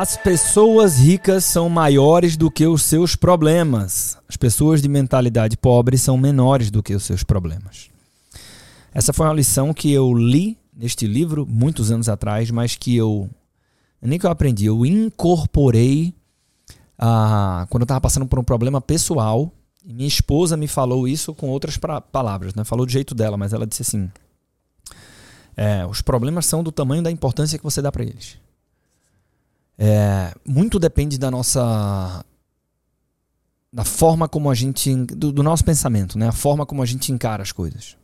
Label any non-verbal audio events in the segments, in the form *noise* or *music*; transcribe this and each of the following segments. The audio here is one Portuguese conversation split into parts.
As pessoas ricas são maiores do que os seus problemas. As pessoas de mentalidade pobre são menores do que os seus problemas. Essa foi uma lição que eu li neste livro muitos anos atrás, mas que eu nem que eu aprendi, eu incorporei ah, quando eu estava passando por um problema pessoal. Minha esposa me falou isso com outras palavras, né? Falou do jeito dela, mas ela disse assim: é, os problemas são do tamanho da importância que você dá para eles. É, muito depende da nossa da forma como a gente do, do, nosso pensamento, né? A forma como a gente encara as coisas.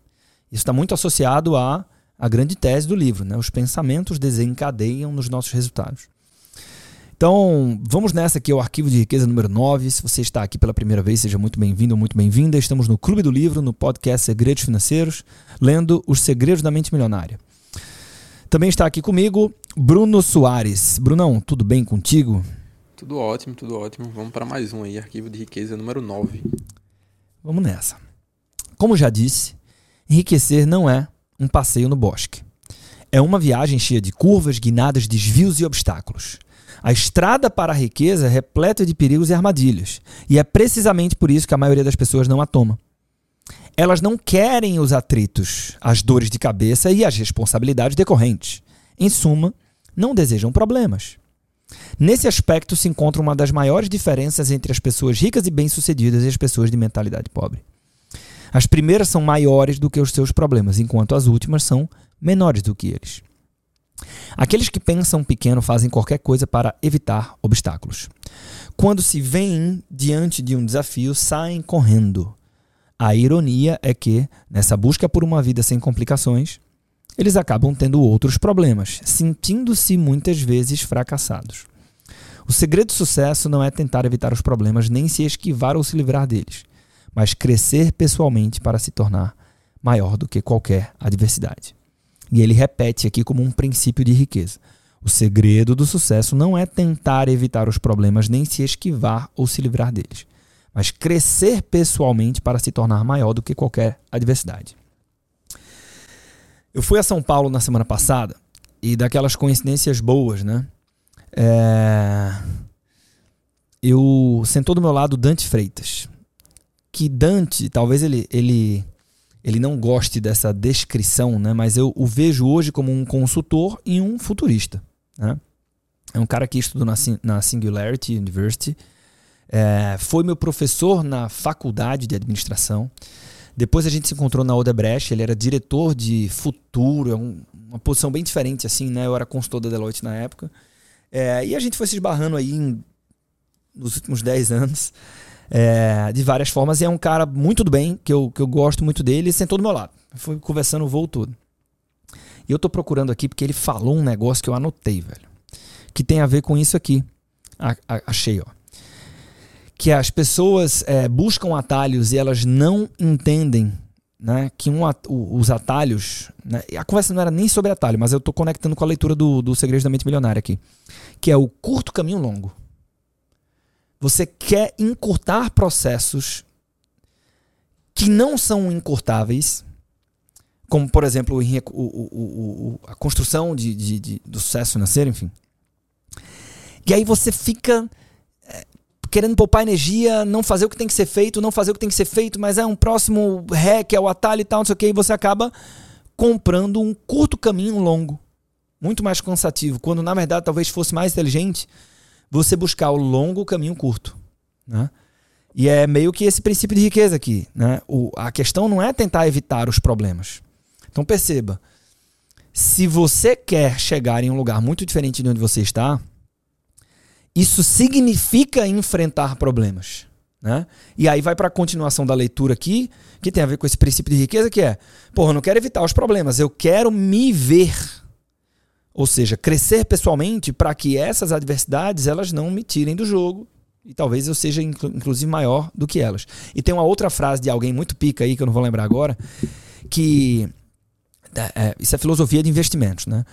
Isso está muito associado à a grande tese do livro, né? Os pensamentos desencadeiam nos nossos resultados. Então, vamos nessa aqui, o arquivo de riqueza número 9. Se você está aqui pela primeira vez, seja muito bem-vindo ou muito bem-vinda. Estamos no Clube do Livro, no podcast Segredos Financeiros, lendo Os Segredos da Mente Milionária. Também está aqui comigo Bruno Soares. Brunão, tudo bem contigo? Tudo ótimo, tudo ótimo. Vamos para mais um aí, arquivo de riqueza número 9. Vamos nessa. Como já disse, enriquecer não é um passeio no bosque. É uma viagem cheia de curvas, guinadas, desvios e obstáculos. A estrada para a riqueza é repleta de perigos e armadilhas, e é precisamente por isso que a maioria das pessoas não a toma. Elas não querem os atritos, as dores de cabeça e as responsabilidades decorrentes. Em suma, não desejam problemas. Nesse aspecto se encontra uma das maiores diferenças entre as pessoas ricas e bem-sucedidas e as pessoas de mentalidade pobre. As primeiras são maiores do que os seus problemas, enquanto as últimas são menores do que eles. Aqueles que pensam pequeno fazem qualquer coisa para evitar obstáculos. Quando se veem diante de um desafio, saem correndo. A ironia é que, nessa busca por uma vida sem complicações, eles acabam tendo outros problemas, sentindo-se muitas vezes fracassados. O segredo do sucesso não é tentar evitar os problemas nem se esquivar ou se livrar deles, mas crescer pessoalmente para se tornar maior do que qualquer adversidade. E ele repete aqui como um princípio de riqueza. O segredo do sucesso não é tentar evitar os problemas nem se esquivar ou se livrar deles, mas crescer pessoalmente para se tornar maior do que qualquer adversidade. Eu fui a São Paulo na semana passada e daquelas coincidências boas, né? É... Eu sentou do meu lado Dante Freitas, que Dante, talvez ele, ele, ele não goste dessa descrição, né? Mas eu o vejo hoje como um consultor e um futurista, né? É um cara que estudou na, Singularity University é, foi meu professor na faculdade de administração. Depois a gente se encontrou na Odebrecht, ele era diretor de futuro, é um, uma posição bem diferente assim, né? Eu era consultor da Deloitte na época. É, e a gente foi se esbarrando aí em, nos últimos 10 anos, é, de várias formas. E é um cara muito do bem, que eu, que eu gosto muito dele, e sentou do meu lado. Foi conversando o voo todo. E eu tô procurando aqui porque ele falou um negócio que eu anotei, velho. Que tem a ver com isso aqui. A, a, achei, ó que as pessoas é, buscam atalhos e elas não entendem né, que um, os atalhos. Né, a conversa não era nem sobre atalho, mas eu estou conectando com a leitura do, do Segredo da Mente Milionária aqui. Que é o curto caminho longo. Você quer encurtar processos que não são encurtáveis, como, por exemplo, o, o, o, a construção de, de, de, do sucesso financeiro, enfim. E aí você fica querendo poupar energia, não fazer o que tem que ser feito, não fazer o que tem que ser feito, mas é um próximo que é o atalho e tal, não sei o que, e você acaba comprando um curto caminho longo, muito mais cansativo, quando na verdade talvez fosse mais inteligente você buscar o longo caminho curto, né? E é meio que esse princípio de riqueza aqui, né? O, a questão não é tentar evitar os problemas. Então perceba, se você quer chegar em um lugar muito diferente de onde você está, isso significa enfrentar problemas. Né? E aí vai para a continuação da leitura aqui, que tem a ver com esse princípio de riqueza, que é, porra, eu não quero evitar os problemas, eu quero me ver. Ou seja, crescer pessoalmente para que essas adversidades elas não me tirem do jogo. E talvez eu seja, inclusive, maior do que elas. E tem uma outra frase de alguém muito pica aí, que eu não vou lembrar agora, que. É, é isso é filosofia de investimentos, né?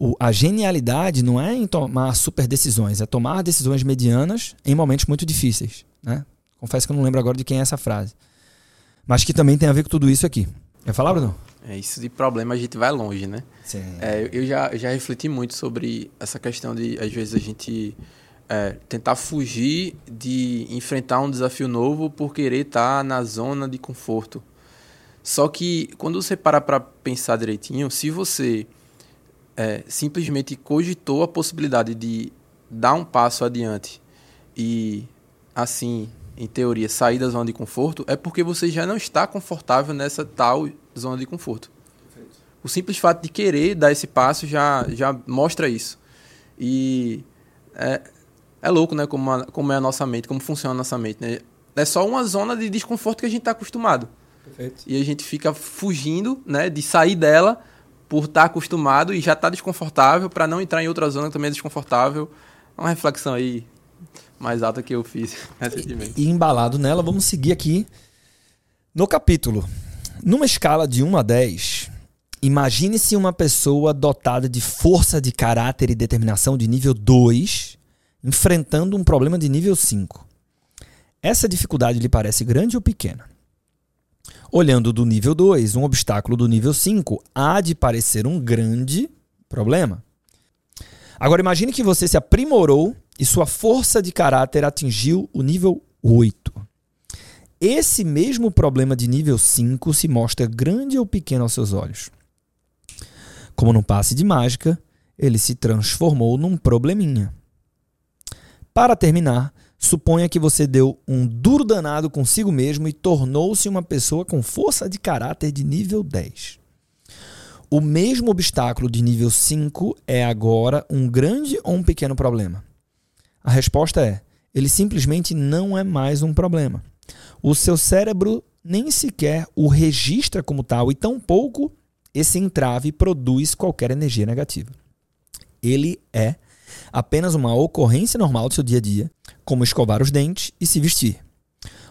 o, a genialidade não é em tomar super decisões, é tomar decisões medianas em momentos muito difíceis. Né? Confesso que eu não lembro agora de quem é essa frase. Mas que também tem a ver com tudo isso aqui. Quer falar, Bruno? É, isso de problema a gente vai longe, né? Sim. É, eu já, já refleti muito sobre essa questão de, às vezes, a gente é, tentar fugir de enfrentar um desafio novo por querer estar na zona de conforto. Só que quando você para para pensar direitinho, se você é, simplesmente cogitou a possibilidade de dar um passo adiante e, assim, em teoria, sair da zona de conforto, é porque você já não está confortável nessa tal zona de conforto. O simples fato de querer dar esse passo já, já mostra isso. E é, é louco, né? Como, a, como é a nossa mente, como funciona a nossa mente. Né? É só uma zona de desconforto que a gente está acostumado. Perfeito. E a gente fica fugindo né, de sair dela por estar tá acostumado e já estar tá desconfortável para não entrar em outra zona que também é desconfortável. É uma reflexão aí mais alta que eu fiz *laughs* recentemente. E, e embalado nela, vamos seguir aqui no capítulo. Numa escala de 1 a 10, imagine-se uma pessoa dotada de força de caráter e determinação de nível 2, enfrentando um problema de nível 5. Essa dificuldade lhe parece grande ou pequena? Olhando do nível 2, um obstáculo do nível 5 há de parecer um grande problema. Agora imagine que você se aprimorou e sua força de caráter atingiu o nível 8. Esse mesmo problema de nível 5 se mostra grande ou pequeno aos seus olhos. Como num passe de mágica, ele se transformou num probleminha. Para terminar, suponha que você deu um duro danado consigo mesmo e tornou-se uma pessoa com força de caráter de nível 10. O mesmo obstáculo de nível 5 é agora um grande ou um pequeno problema? A resposta é: ele simplesmente não é mais um problema. O seu cérebro nem sequer o registra como tal e tampouco esse entrave produz qualquer energia negativa. Ele é apenas uma ocorrência normal do seu dia a dia, como escovar os dentes e se vestir.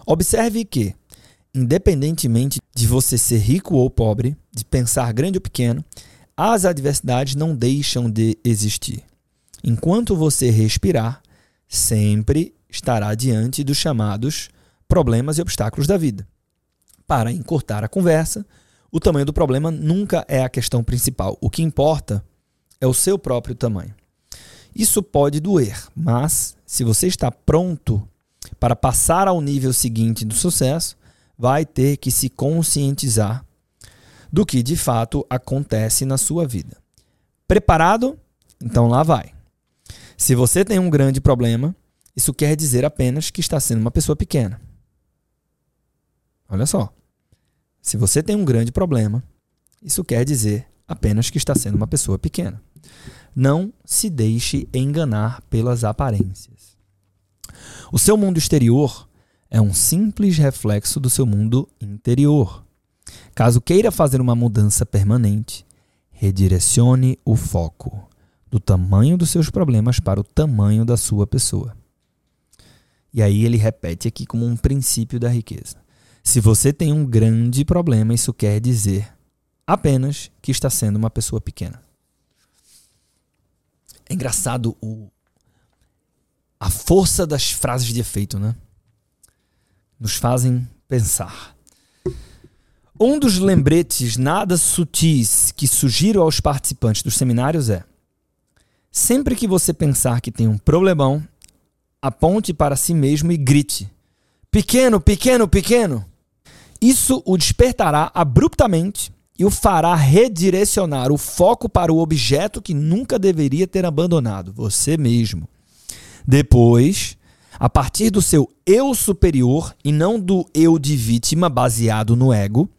Observe que, independentemente de você ser rico ou pobre, de pensar grande ou pequeno, as adversidades não deixam de existir. Enquanto você respirar, sempre estará diante dos chamados problemas e obstáculos da vida. Para encurtar a conversa, o tamanho do problema nunca é a questão principal. O que importa é o seu próprio tamanho. Isso pode doer, mas se você está pronto para passar ao nível seguinte do sucesso, vai ter que se conscientizar do que de fato acontece na sua vida. Preparado? Então lá vai. Se você tem um grande problema, isso quer dizer apenas que está sendo uma pessoa pequena. Olha só. Se você tem um grande problema, isso quer dizer apenas que está sendo uma pessoa pequena. Não se deixe enganar pelas aparências. O seu mundo exterior é um simples reflexo do seu mundo interior. Caso queira fazer uma mudança permanente, redirecione o foco do tamanho dos seus problemas para o tamanho da sua pessoa. E aí ele repete aqui como um princípio da riqueza. Se você tem um grande problema, isso quer dizer apenas que está sendo uma pessoa pequena. É engraçado o, a força das frases de efeito, né? Nos fazem pensar. Um dos lembretes nada sutis que sugiro aos participantes dos seminários é: Sempre que você pensar que tem um problemão, aponte para si mesmo e grite: Pequeno, pequeno, pequeno! Isso o despertará abruptamente e o fará redirecionar o foco para o objeto que nunca deveria ter abandonado, você mesmo. Depois, a partir do seu eu superior e não do eu de vítima baseado no ego,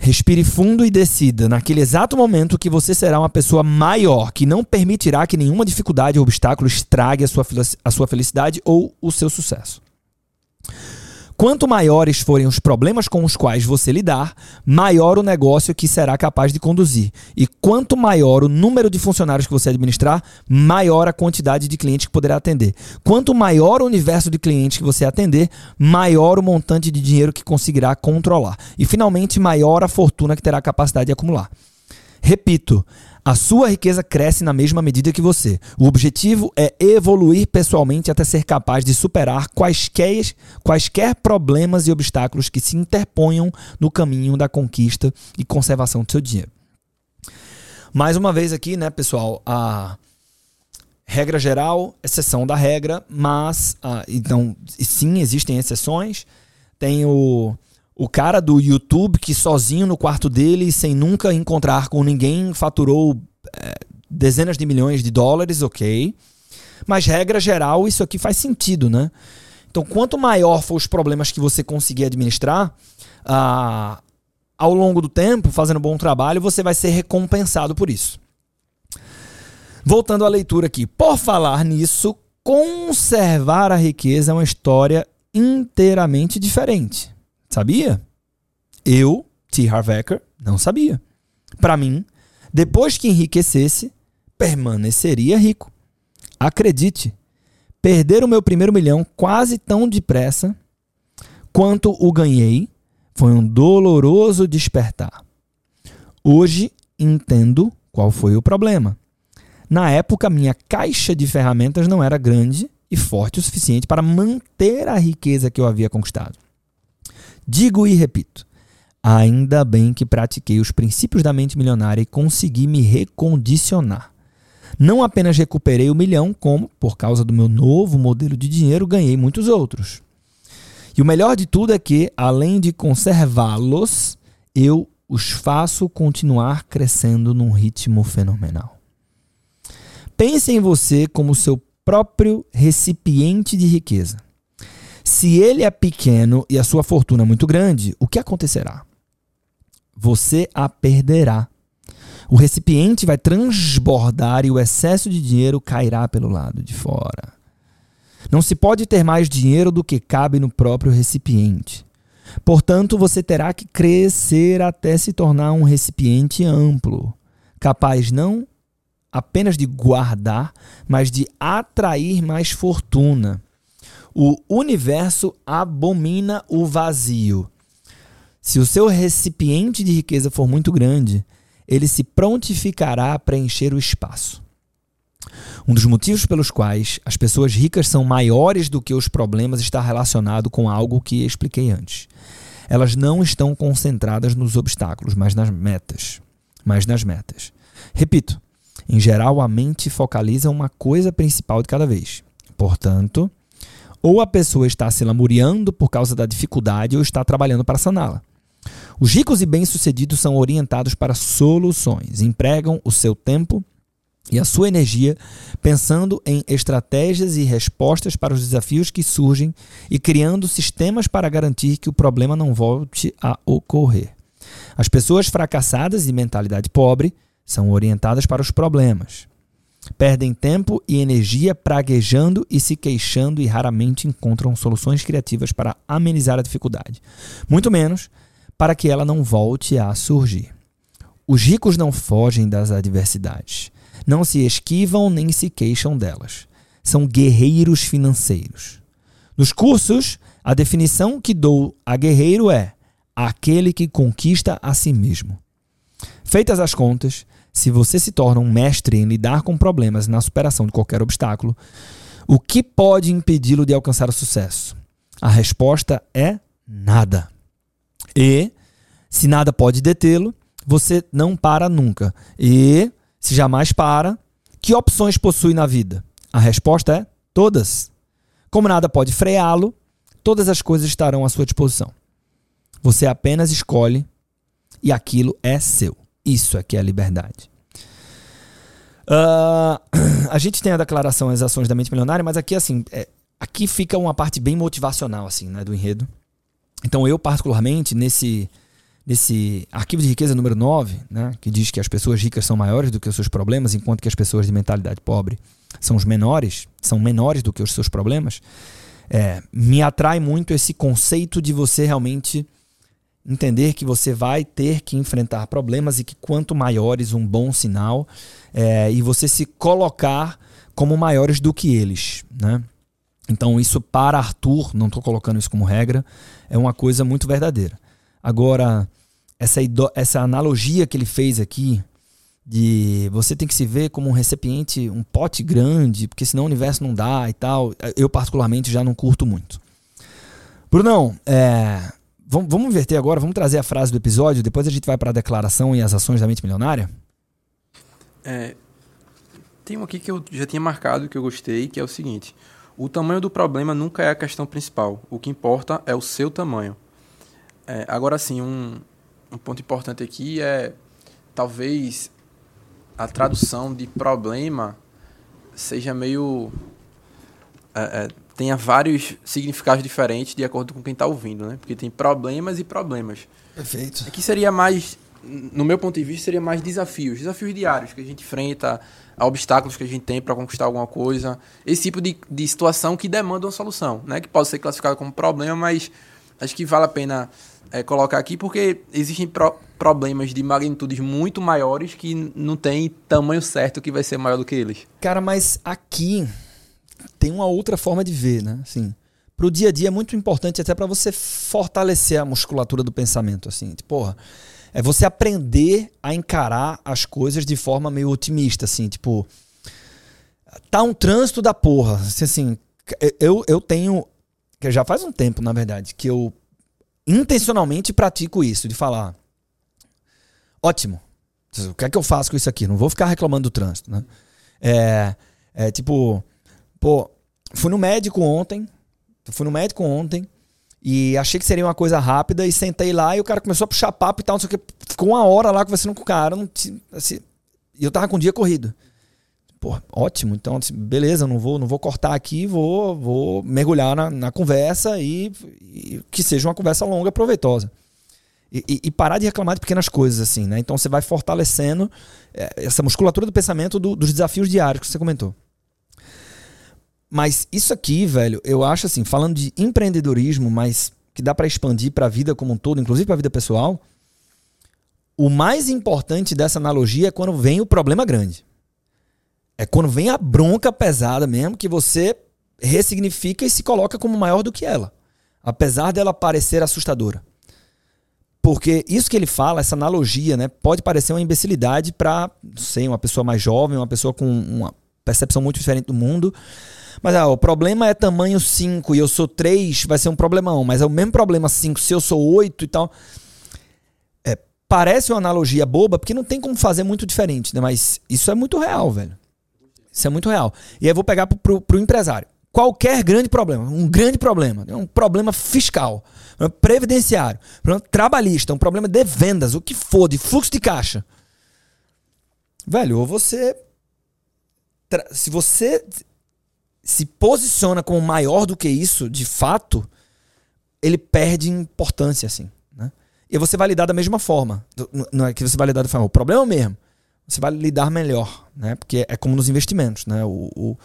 Respire fundo e decida, naquele exato momento, que você será uma pessoa maior, que não permitirá que nenhuma dificuldade ou obstáculo estrague a sua, a sua felicidade ou o seu sucesso. Quanto maiores forem os problemas com os quais você lidar, maior o negócio que será capaz de conduzir. E quanto maior o número de funcionários que você administrar, maior a quantidade de clientes que poderá atender. Quanto maior o universo de clientes que você atender, maior o montante de dinheiro que conseguirá controlar. E finalmente, maior a fortuna que terá capacidade de acumular. Repito, a sua riqueza cresce na mesma medida que você. O objetivo é evoluir pessoalmente até ser capaz de superar quaisquer, quaisquer problemas e obstáculos que se interponham no caminho da conquista e conservação do seu dinheiro. Mais uma vez aqui, né, pessoal, a regra geral, exceção da regra, mas ah, então sim existem exceções. Tem o o cara do YouTube que sozinho no quarto dele, sem nunca encontrar com ninguém, faturou é, dezenas de milhões de dólares, ok. Mas regra geral, isso aqui faz sentido, né? Então, quanto maior for os problemas que você conseguir administrar, ah, ao longo do tempo, fazendo bom trabalho, você vai ser recompensado por isso. Voltando à leitura aqui. Por falar nisso, conservar a riqueza é uma história inteiramente diferente. Sabia? Eu, T. Harvecker, não sabia. Para mim, depois que enriquecesse, permaneceria rico. Acredite, perder o meu primeiro milhão quase tão depressa quanto o ganhei foi um doloroso despertar. Hoje entendo qual foi o problema. Na época, minha caixa de ferramentas não era grande e forte o suficiente para manter a riqueza que eu havia conquistado. Digo e repito: ainda bem que pratiquei os princípios da mente milionária e consegui me recondicionar. Não apenas recuperei o milhão, como, por causa do meu novo modelo de dinheiro, ganhei muitos outros. E o melhor de tudo é que, além de conservá-los, eu os faço continuar crescendo num ritmo fenomenal. Pense em você como seu próprio recipiente de riqueza. Se ele é pequeno e a sua fortuna é muito grande, o que acontecerá? Você a perderá. O recipiente vai transbordar e o excesso de dinheiro cairá pelo lado de fora. Não se pode ter mais dinheiro do que cabe no próprio recipiente. Portanto, você terá que crescer até se tornar um recipiente amplo, capaz não apenas de guardar, mas de atrair mais fortuna. O universo abomina o vazio. Se o seu recipiente de riqueza for muito grande, ele se prontificará a preencher o espaço. Um dos motivos pelos quais as pessoas ricas são maiores do que os problemas está relacionado com algo que expliquei antes. Elas não estão concentradas nos obstáculos, mas nas metas. Mas nas metas. Repito, em geral a mente focaliza uma coisa principal de cada vez. Portanto, ou a pessoa está se lamuriando por causa da dificuldade ou está trabalhando para saná-la. Os ricos e bem-sucedidos são orientados para soluções, empregam o seu tempo e a sua energia pensando em estratégias e respostas para os desafios que surgem e criando sistemas para garantir que o problema não volte a ocorrer. As pessoas fracassadas e mentalidade pobre são orientadas para os problemas. Perdem tempo e energia praguejando e se queixando e raramente encontram soluções criativas para amenizar a dificuldade, muito menos para que ela não volte a surgir. Os ricos não fogem das adversidades, não se esquivam nem se queixam delas. São guerreiros financeiros. Nos cursos, a definição que dou a guerreiro é aquele que conquista a si mesmo. Feitas as contas, se você se torna um mestre em lidar com problemas na superação de qualquer obstáculo, o que pode impedi-lo de alcançar o sucesso? A resposta é nada. E, se nada pode detê-lo, você não para nunca. E, se jamais para, que opções possui na vida? A resposta é todas. Como nada pode freá-lo, todas as coisas estarão à sua disposição. Você apenas escolhe e aquilo é seu. Isso é que é liberdade. Uh, *clears throat* a gente tem a declaração as ações da mente milionária, mas aqui assim, é, aqui fica uma parte bem motivacional assim, né, do enredo. Então eu particularmente nesse nesse arquivo de riqueza número 9, né, que diz que as pessoas ricas são maiores do que os seus problemas, enquanto que as pessoas de mentalidade pobre são os menores, são menores do que os seus problemas, é, me atrai muito esse conceito de você realmente entender que você vai ter que enfrentar problemas e que quanto maiores um bom sinal é, e você se colocar como maiores do que eles, né? Então isso para Arthur, não estou colocando isso como regra, é uma coisa muito verdadeira. Agora essa essa analogia que ele fez aqui de você tem que se ver como um recipiente, um pote grande, porque senão o universo não dá e tal. Eu, particularmente, já não curto muito. Brunão, é, vamos, vamos inverter agora, vamos trazer a frase do episódio, depois a gente vai para a declaração e as ações da mente milionária? É, tem um aqui que eu já tinha marcado, que eu gostei, que é o seguinte: o tamanho do problema nunca é a questão principal, o que importa é o seu tamanho. É, agora sim, um, um ponto importante aqui é talvez a tradução de problema seja meio. É, é, tenha vários significados diferentes de acordo com quem está ouvindo, né? Porque tem problemas e problemas. Perfeito. Aqui seria mais, no meu ponto de vista, seria mais desafios, desafios diários que a gente enfrenta, obstáculos que a gente tem para conquistar alguma coisa, esse tipo de, de situação que demanda uma solução, né? Que pode ser classificado como problema, mas acho que vale a pena é, colocar aqui porque existem pro problemas de magnitudes muito maiores que não tem tamanho certo que vai ser maior do que eles. Cara, mas aqui tem uma outra forma de ver, né? Assim, pro dia a dia é muito importante até para você fortalecer a musculatura do pensamento, assim. Tipo, porra, é você aprender a encarar as coisas de forma meio otimista, assim, tipo, tá um trânsito da porra. Assim, assim eu, eu tenho, que já faz um tempo, na verdade, que eu intencionalmente pratico isso, de falar, ótimo, o que é que eu faço com isso aqui? Não vou ficar reclamando do trânsito, né? É, é tipo, pô, fui no médico ontem, fui no médico ontem e achei que seria uma coisa rápida e sentei lá e o cara começou a puxar papo e tal, não sei o que, ficou uma hora lá conversando com o cara, não, assim, e eu tava com o dia corrido. Pô, ótimo, então assim, beleza, não vou, não vou cortar aqui, vou, vou mergulhar na, na conversa e, e, que seja uma conversa longa, proveitosa. E, e, e, parar de reclamar de pequenas coisas, assim, né? Então você vai fortalecendo é, essa musculatura do pensamento do, dos desafios diários que você comentou. Mas isso aqui, velho, eu acho assim, falando de empreendedorismo, mas que dá para expandir para a vida como um todo, inclusive para a vida pessoal, o mais importante dessa analogia é quando vem o problema grande. É quando vem a bronca pesada mesmo, que você ressignifica e se coloca como maior do que ela. Apesar dela parecer assustadora. Porque isso que ele fala, essa analogia, né, pode parecer uma imbecilidade para, sei, uma pessoa mais jovem, uma pessoa com uma percepção muito diferente do mundo. Mas ah, o problema é tamanho 5 e eu sou 3, vai ser um problemão. Mas é o mesmo problema 5 se eu sou 8 e tal. É, parece uma analogia boba, porque não tem como fazer muito diferente, né? Mas isso é muito real, velho. Isso é muito real. E aí eu vou pegar pro, pro, pro empresário. Qualquer grande problema, um grande problema, um problema fiscal, um previdenciário, um problema trabalhista, um problema de vendas, o que for, de fluxo de caixa. Velho, ou você. Se você se posiciona como maior do que isso, de fato, ele perde importância, assim. Né? E você vai lidar da mesma forma. Não é que você vai lidar da forma. O problema é o mesmo você vai lidar melhor, né? Porque é como nos investimentos, né? O, o,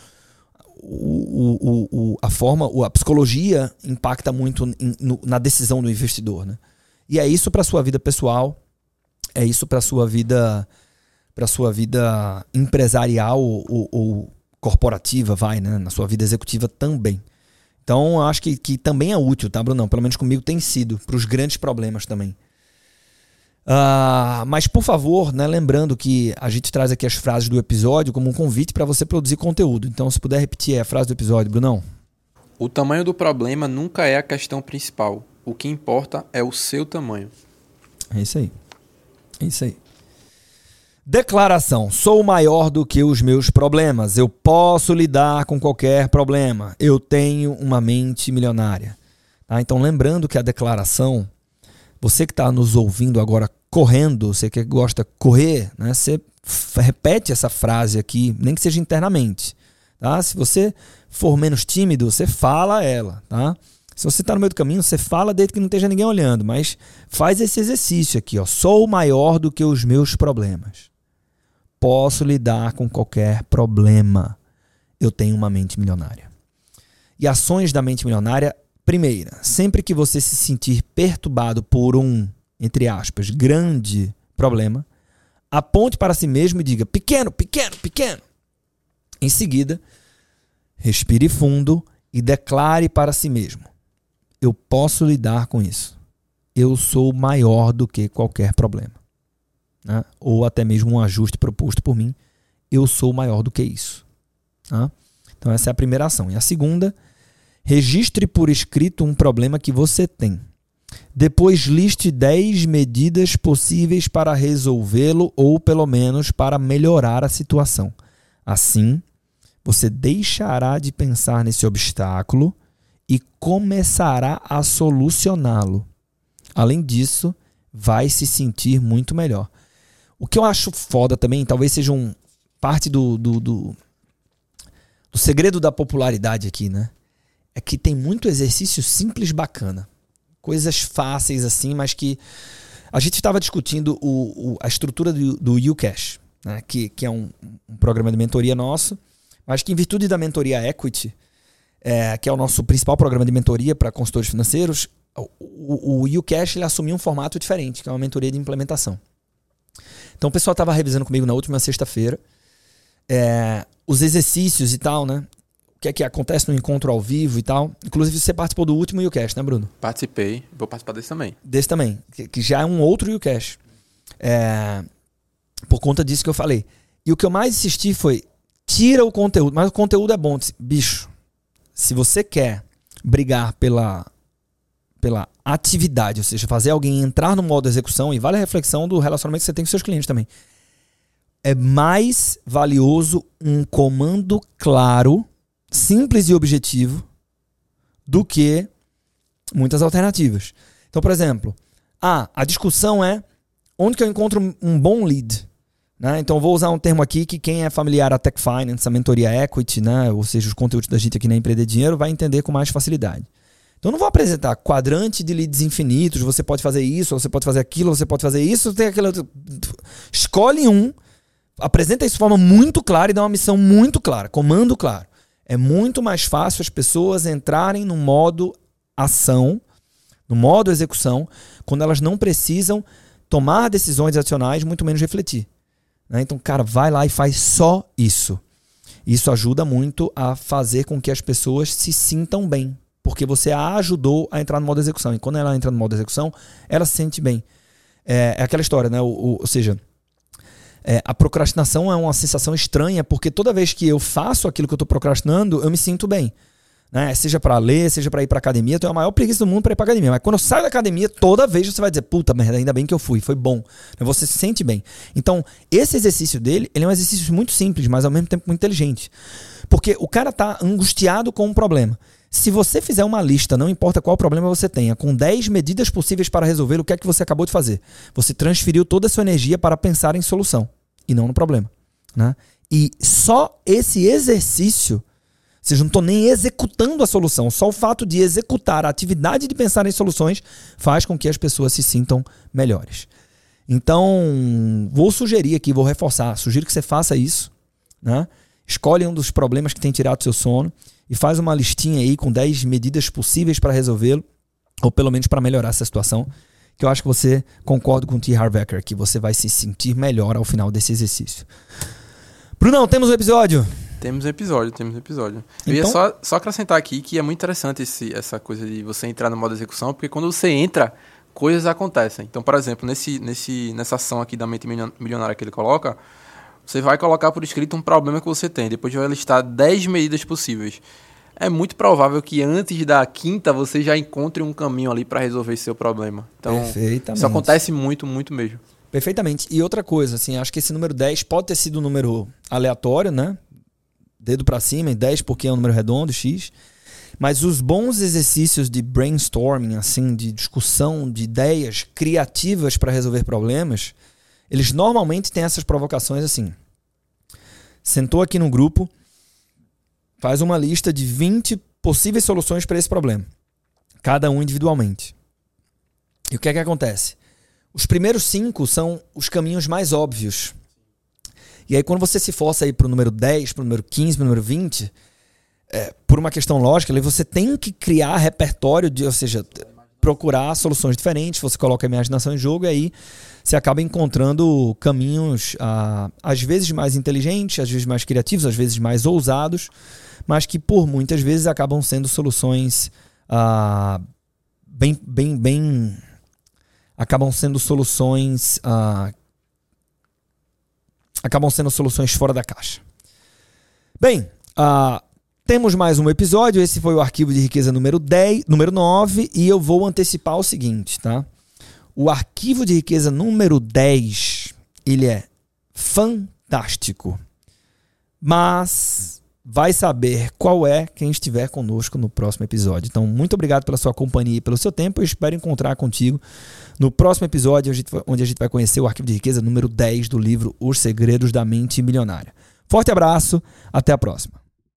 o, o a forma, a psicologia impacta muito no, na decisão do investidor, né? E é isso para sua vida pessoal, é isso para sua vida, para sua vida empresarial ou, ou, corporativa, vai, né? Na sua vida executiva também. Então, acho que, que também é útil, tá, Bruno? Pelo menos comigo tem sido, para os grandes problemas também. Uh, mas, por favor, né, lembrando que a gente traz aqui as frases do episódio como um convite para você produzir conteúdo. Então, se puder repetir a frase do episódio, Brunão. O tamanho do problema nunca é a questão principal. O que importa é o seu tamanho. É isso aí. É isso aí. Declaração: Sou maior do que os meus problemas. Eu posso lidar com qualquer problema. Eu tenho uma mente milionária. Tá? Então, lembrando que a declaração você que está nos ouvindo agora correndo, você que gosta de correr, né? Você repete essa frase aqui, nem que seja internamente. Tá? Se você for menos tímido, você fala ela. Tá? Se você está no meio do caminho, você fala desde que não esteja ninguém olhando, mas faz esse exercício aqui. Ó. Sou maior do que os meus problemas. Posso lidar com qualquer problema. Eu tenho uma mente milionária. E ações da mente milionária Primeira, sempre que você se sentir perturbado por um, entre aspas, grande problema, aponte para si mesmo e diga: pequeno, pequeno, pequeno. Em seguida, respire fundo e declare para si mesmo: eu posso lidar com isso. Eu sou maior do que qualquer problema. Né? ou até mesmo um ajuste proposto por mim, eu sou maior do que isso. Tá? Então, essa é a primeira ação. E a segunda, registre por escrito um problema que você tem. Depois, liste 10 medidas possíveis para resolvê-lo ou, pelo menos, para melhorar a situação. Assim, você deixará de pensar nesse obstáculo e começará a solucioná-lo. Além disso, vai se sentir muito melhor. O que eu acho foda também, talvez seja um parte do, do, do, do segredo da popularidade aqui, né? É que tem muito exercício simples bacana. Coisas fáceis assim, mas que. A gente estava discutindo o, o, a estrutura do, do UCash, né? que, que é um, um programa de mentoria nosso, mas que em virtude da mentoria Equity, é, que é o nosso principal programa de mentoria para consultores financeiros, o, o, o UCash ele assumiu um formato diferente, que é uma mentoria de implementação. Então o pessoal estava revisando comigo na última sexta-feira é, os exercícios e tal, né? O que é que acontece no encontro ao vivo e tal. Inclusive você participou do último UCash, né, Bruno? Participei, vou participar desse também. Desse também, que, que já é um outro UCash. É, por conta disso que eu falei. E o que eu mais insisti foi tira o conteúdo, mas o conteúdo é bom. Bicho, se você quer brigar pela pela atividade, ou seja, fazer alguém entrar no modo execução, e vale a reflexão do relacionamento que você tem com seus clientes também. É mais valioso um comando claro, simples e objetivo, do que muitas alternativas. Então, por exemplo, ah, a discussão é onde que eu encontro um bom lead? Né? Então, vou usar um termo aqui que quem é familiar a Tech Finance, a mentoria Equity, né? ou seja, os conteúdos da gente aqui na Empreender Dinheiro, vai entender com mais facilidade. Então eu não vou apresentar quadrante de leads infinitos, você pode fazer isso, você pode fazer aquilo, você pode fazer isso, tem aquilo. Escolhe um, apresenta isso de forma muito clara e dá uma missão muito clara, comando claro. É muito mais fácil as pessoas entrarem no modo ação, no modo execução, quando elas não precisam tomar decisões adicionais, muito menos refletir. Né? Então, cara, vai lá e faz só isso. Isso ajuda muito a fazer com que as pessoas se sintam bem, porque você a ajudou a entrar no modo execução. E quando ela entra no modo execução, ela se sente bem. É, é aquela história, né? O, o, ou seja, é, a procrastinação é uma sensação estranha, porque toda vez que eu faço aquilo que eu estou procrastinando, eu me sinto bem. Né? Seja para ler, seja para ir para academia, eu tenho a maior preguiça do mundo para ir para academia. Mas quando eu saio da academia, toda vez você vai dizer, puta merda, ainda bem que eu fui, foi bom. Você se sente bem. Então, esse exercício dele, ele é um exercício muito simples, mas ao mesmo tempo muito inteligente. Porque o cara tá angustiado com um problema. Se você fizer uma lista, não importa qual problema você tenha, com 10 medidas possíveis para resolver, o que é que você acabou de fazer? Você transferiu toda a sua energia para pensar em solução e não no problema. Né? E só esse exercício, ou seja, não estou nem executando a solução, só o fato de executar a atividade de pensar em soluções faz com que as pessoas se sintam melhores. Então, vou sugerir aqui, vou reforçar, sugiro que você faça isso. Né? Escolhe um dos problemas que tem tirado seu sono e faz uma listinha aí com 10 medidas possíveis para resolvê-lo, ou pelo menos para melhorar essa situação, que eu acho que você concorda com o T. Harvecker, que você vai se sentir melhor ao final desse exercício. Brunão, temos um episódio? Temos um episódio, temos um episódio. Então... Eu ia então- só, só acrescentar aqui que é muito interessante esse, essa coisa de você entrar no modo execução, porque quando você entra, coisas acontecem. Então, por exemplo, nesse, nesse, nessa ação aqui da mente milionária que ele coloca, você vai colocar por escrito um problema que você tem. Depois vai listar 10 medidas possíveis. É muito provável que antes da quinta você já encontre um caminho ali para resolver seu problema. Então, isso acontece muito, muito mesmo. Perfeitamente. E outra coisa, assim, acho que esse número 10 pode ter sido um número aleatório, né? Dedo para cima, 10 porque é um número redondo, X. Mas os bons exercícios de brainstorming, assim, de discussão de ideias criativas para resolver problemas, eles normalmente têm essas provocações assim. Sentou aqui no grupo, faz uma lista de 20 possíveis soluções para esse problema, cada um individualmente. E o que é que acontece? Os primeiros cinco são os caminhos mais óbvios. E aí, quando você se força aí para o número 10, para o número 15, para o número 20, é, por uma questão lógica, você tem que criar repertório, de, ou seja, procurar soluções diferentes, você coloca a imaginação em jogo e aí você acaba encontrando caminhos, ah, às vezes mais inteligentes, às vezes mais criativos, às vezes mais ousados, mas que por muitas vezes acabam sendo soluções ah, bem, bem, bem. acabam sendo soluções ah, acabam sendo soluções fora da caixa. Bem, uh, temos mais um episódio. Esse foi o arquivo de riqueza número 10, número 9, e eu vou antecipar o seguinte, tá? O arquivo de riqueza número 10, ele é fantástico. Mas vai saber qual é quem estiver conosco no próximo episódio. Então, muito obrigado pela sua companhia e pelo seu tempo. Eu espero encontrar contigo no próximo episódio, onde a gente vai conhecer o arquivo de riqueza número 10 do livro Os Segredos da Mente Milionária. Forte abraço, até a próxima.